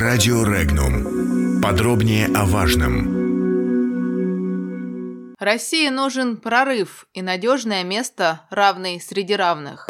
Радио Регнум. Подробнее о важном. России нужен прорыв и надежное место, равный среди равных.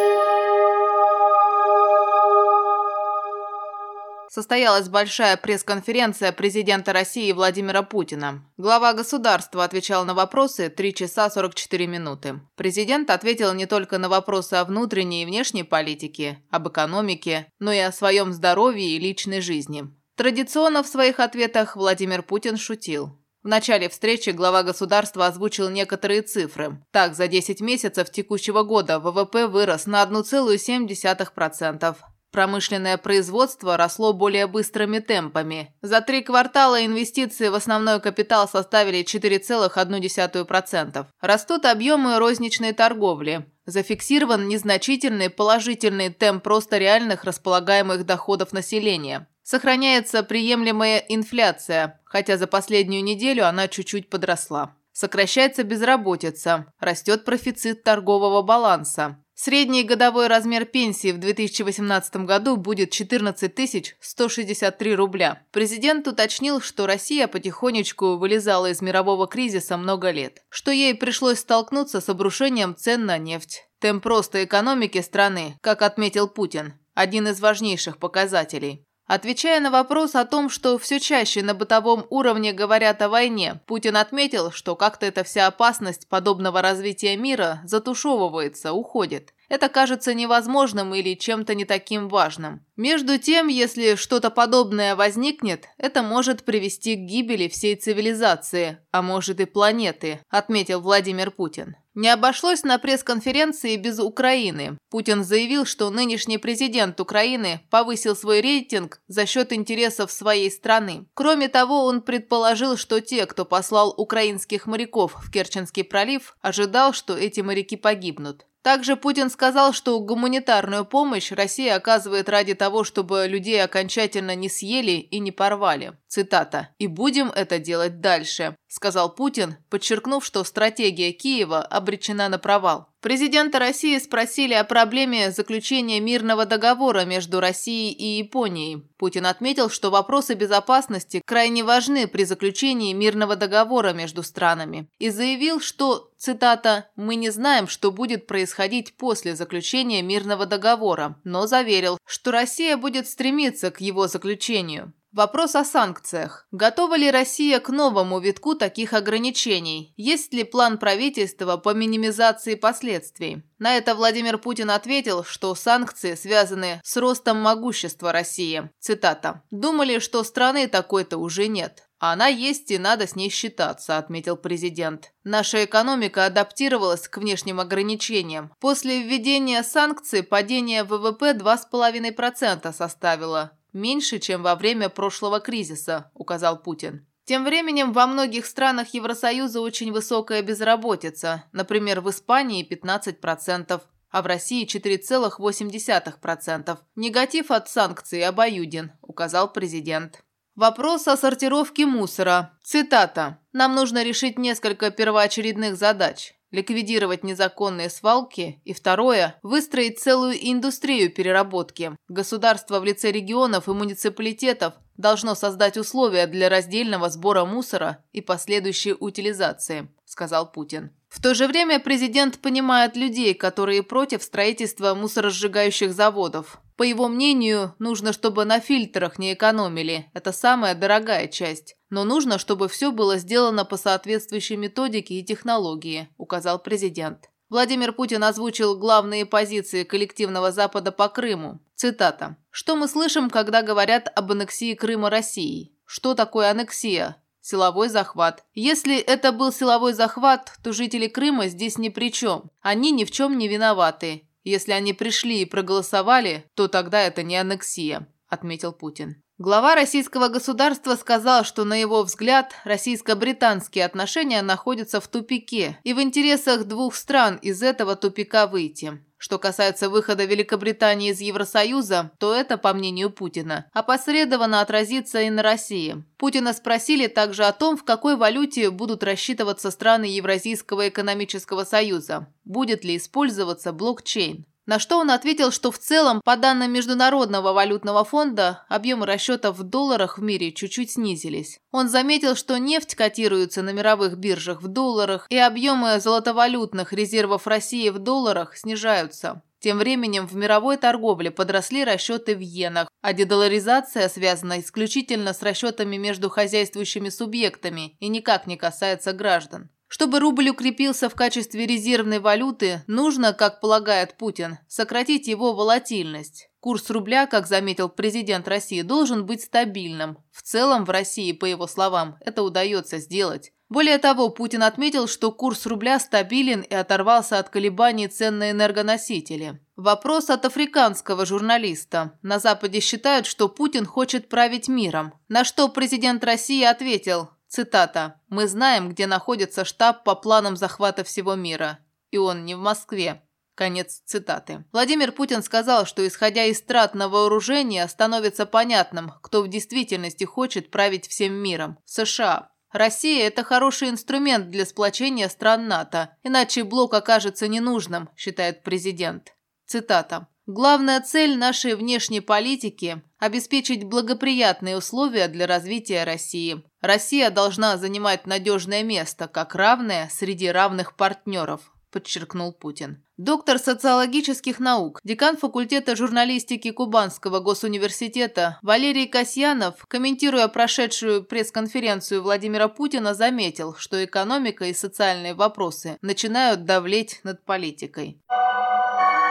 состоялась большая пресс-конференция президента России Владимира Путина. Глава государства отвечал на вопросы 3 часа 44 минуты. Президент ответил не только на вопросы о внутренней и внешней политике, об экономике, но и о своем здоровье и личной жизни. Традиционно в своих ответах Владимир Путин шутил. В начале встречи глава государства озвучил некоторые цифры. Так, за 10 месяцев текущего года ВВП вырос на 1,7%. Промышленное производство росло более быстрыми темпами. За три квартала инвестиции в основной капитал составили 4,1%. Растут объемы розничной торговли. Зафиксирован незначительный положительный темп роста реальных располагаемых доходов населения. Сохраняется приемлемая инфляция, хотя за последнюю неделю она чуть-чуть подросла. Сокращается безработица, растет профицит торгового баланса. Средний годовой размер пенсии в 2018 году будет 14 163 рубля. Президент уточнил, что Россия потихонечку вылезала из мирового кризиса много лет, что ей пришлось столкнуться с обрушением цен на нефть. Темп роста экономики страны, как отметил Путин, один из важнейших показателей. Отвечая на вопрос о том, что все чаще на бытовом уровне говорят о войне, Путин отметил, что как-то эта вся опасность подобного развития мира затушевывается, уходит. Это кажется невозможным или чем-то не таким важным. Между тем, если что-то подобное возникнет, это может привести к гибели всей цивилизации, а может и планеты, отметил Владимир Путин. Не обошлось на пресс-конференции без Украины. Путин заявил, что нынешний президент Украины повысил свой рейтинг за счет интересов своей страны. Кроме того, он предположил, что те, кто послал украинских моряков в Керченский пролив, ожидал, что эти моряки погибнут. Также Путин сказал, что гуманитарную помощь Россия оказывает ради того, чтобы людей окончательно не съели и не порвали. Цитата. «И будем это делать дальше», – сказал Путин, подчеркнув, что стратегия Киева обречена на провал. Президента России спросили о проблеме заключения мирного договора между Россией и Японией. Путин отметил, что вопросы безопасности крайне важны при заключении мирного договора между странами. И заявил, что, цитата, «мы не знаем, что будет происходить после заключения мирного договора», но заверил, что Россия будет стремиться к его заключению. Вопрос о санкциях. Готова ли Россия к новому витку таких ограничений? Есть ли план правительства по минимизации последствий? На это Владимир Путин ответил, что санкции связаны с ростом могущества России. Цитата. «Думали, что страны такой-то уже нет. «Она есть и надо с ней считаться», – отметил президент. «Наша экономика адаптировалась к внешним ограничениям. После введения санкций падение ВВП 2,5% составило меньше, чем во время прошлого кризиса», – указал Путин. Тем временем во многих странах Евросоюза очень высокая безработица, например, в Испании 15%, а в России 4,8%. Негатив от санкций обоюден, указал президент. Вопрос о сортировке мусора. Цитата. «Нам нужно решить несколько первоочередных задач ликвидировать незаконные свалки, и второе – выстроить целую индустрию переработки. Государство в лице регионов и муниципалитетов должно создать условия для раздельного сбора мусора и последующей утилизации, сказал Путин. В то же время президент понимает людей, которые против строительства мусоросжигающих заводов. По его мнению, нужно, чтобы на фильтрах не экономили. Это самая дорогая часть. Но нужно, чтобы все было сделано по соответствующей методике и технологии, указал президент. Владимир Путин озвучил главные позиции коллективного Запада по Крыму. Цитата. «Что мы слышим, когда говорят об аннексии Крыма Россией? Что такое аннексия? Силовой захват. Если это был силовой захват, то жители Крыма здесь ни при чем. Они ни в чем не виноваты. Если они пришли и проголосовали, то тогда это не аннексия», – отметил Путин. Глава российского государства сказал, что, на его взгляд, российско-британские отношения находятся в тупике, и в интересах двух стран из этого тупика выйти. Что касается выхода Великобритании из Евросоюза, то это, по мнению Путина, опосредованно отразится и на России. Путина спросили также о том, в какой валюте будут рассчитываться страны Евразийского экономического союза. Будет ли использоваться блокчейн. На что он ответил, что в целом, по данным Международного валютного фонда, объемы расчетов в долларах в мире чуть-чуть снизились. Он заметил, что нефть котируется на мировых биржах в долларах, и объемы золотовалютных резервов России в долларах снижаются. Тем временем в мировой торговле подросли расчеты в иенах, а дедоларизация связана исключительно с расчетами между хозяйствующими субъектами и никак не касается граждан. Чтобы рубль укрепился в качестве резервной валюты, нужно, как полагает Путин, сократить его волатильность. Курс рубля, как заметил президент России, должен быть стабильным. В целом в России, по его словам, это удается сделать. Более того, Путин отметил, что курс рубля стабилен и оторвался от колебаний цен на энергоносители. Вопрос от африканского журналиста. На Западе считают, что Путин хочет править миром. На что президент России ответил, Цитата. «Мы знаем, где находится штаб по планам захвата всего мира. И он не в Москве». Конец цитаты. Владимир Путин сказал, что исходя из трат на вооружение, становится понятным, кто в действительности хочет править всем миром – США. Россия – это хороший инструмент для сплочения стран НАТО, иначе блок окажется ненужным, считает президент. Цитата. Главная цель нашей внешней политики – обеспечить благоприятные условия для развития России. Россия должна занимать надежное место, как равная среди равных партнеров, подчеркнул Путин. Доктор социологических наук, декан факультета журналистики Кубанского госуниверситета Валерий Касьянов, комментируя прошедшую пресс-конференцию Владимира Путина, заметил, что экономика и социальные вопросы начинают давлеть над политикой.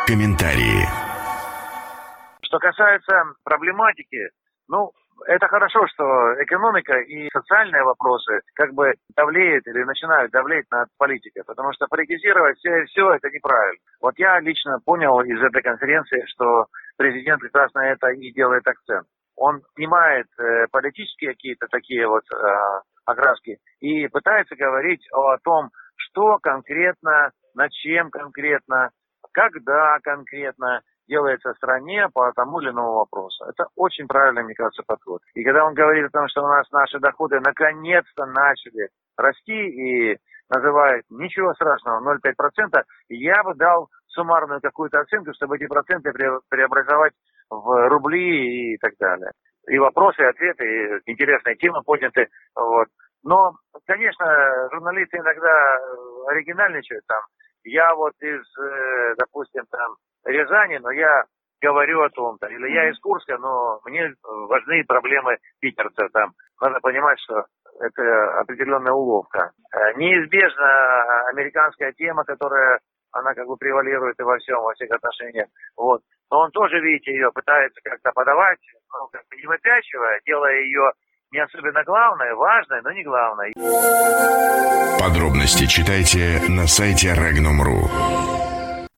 Комментарии. Что касается проблематики, ну, это хорошо, что экономика и социальные вопросы как бы давлеют или начинают давлеть над политикой, потому что политизировать все, все это неправильно. Вот я лично понял из этой конференции, что президент прекрасно это и делает акцент. Он снимает э, политические какие-то такие вот э, окраски и пытается говорить о, о том, что конкретно, над чем конкретно, когда конкретно делается стране по тому или иному вопросу. Это очень правильный, мне кажется, подход. И когда он говорит о том, что у нас наши доходы наконец-то начали расти и называет ничего страшного, 0,5%, я бы дал суммарную какую-то оценку, чтобы эти проценты преобразовать в рубли и так далее. И вопросы, и ответы, и интересные темы подняты. Вот. Но, конечно, журналисты иногда оригинальничают там. Я вот из, э, допустим, там, Рязани, но я говорю о том-то. Или я из Курска, но мне важны проблемы питерца там. Надо понимать, что это определенная уловка. Э, неизбежна американская тема, которая она как бы превалирует и во всем, во всех отношениях. Вот. Но он тоже, видите, ее пытается как-то подавать, ну, как бы не выпячивая, делая ее не особенно главной, важной, но не главной. Подробности читайте на сайте Regnum.ru.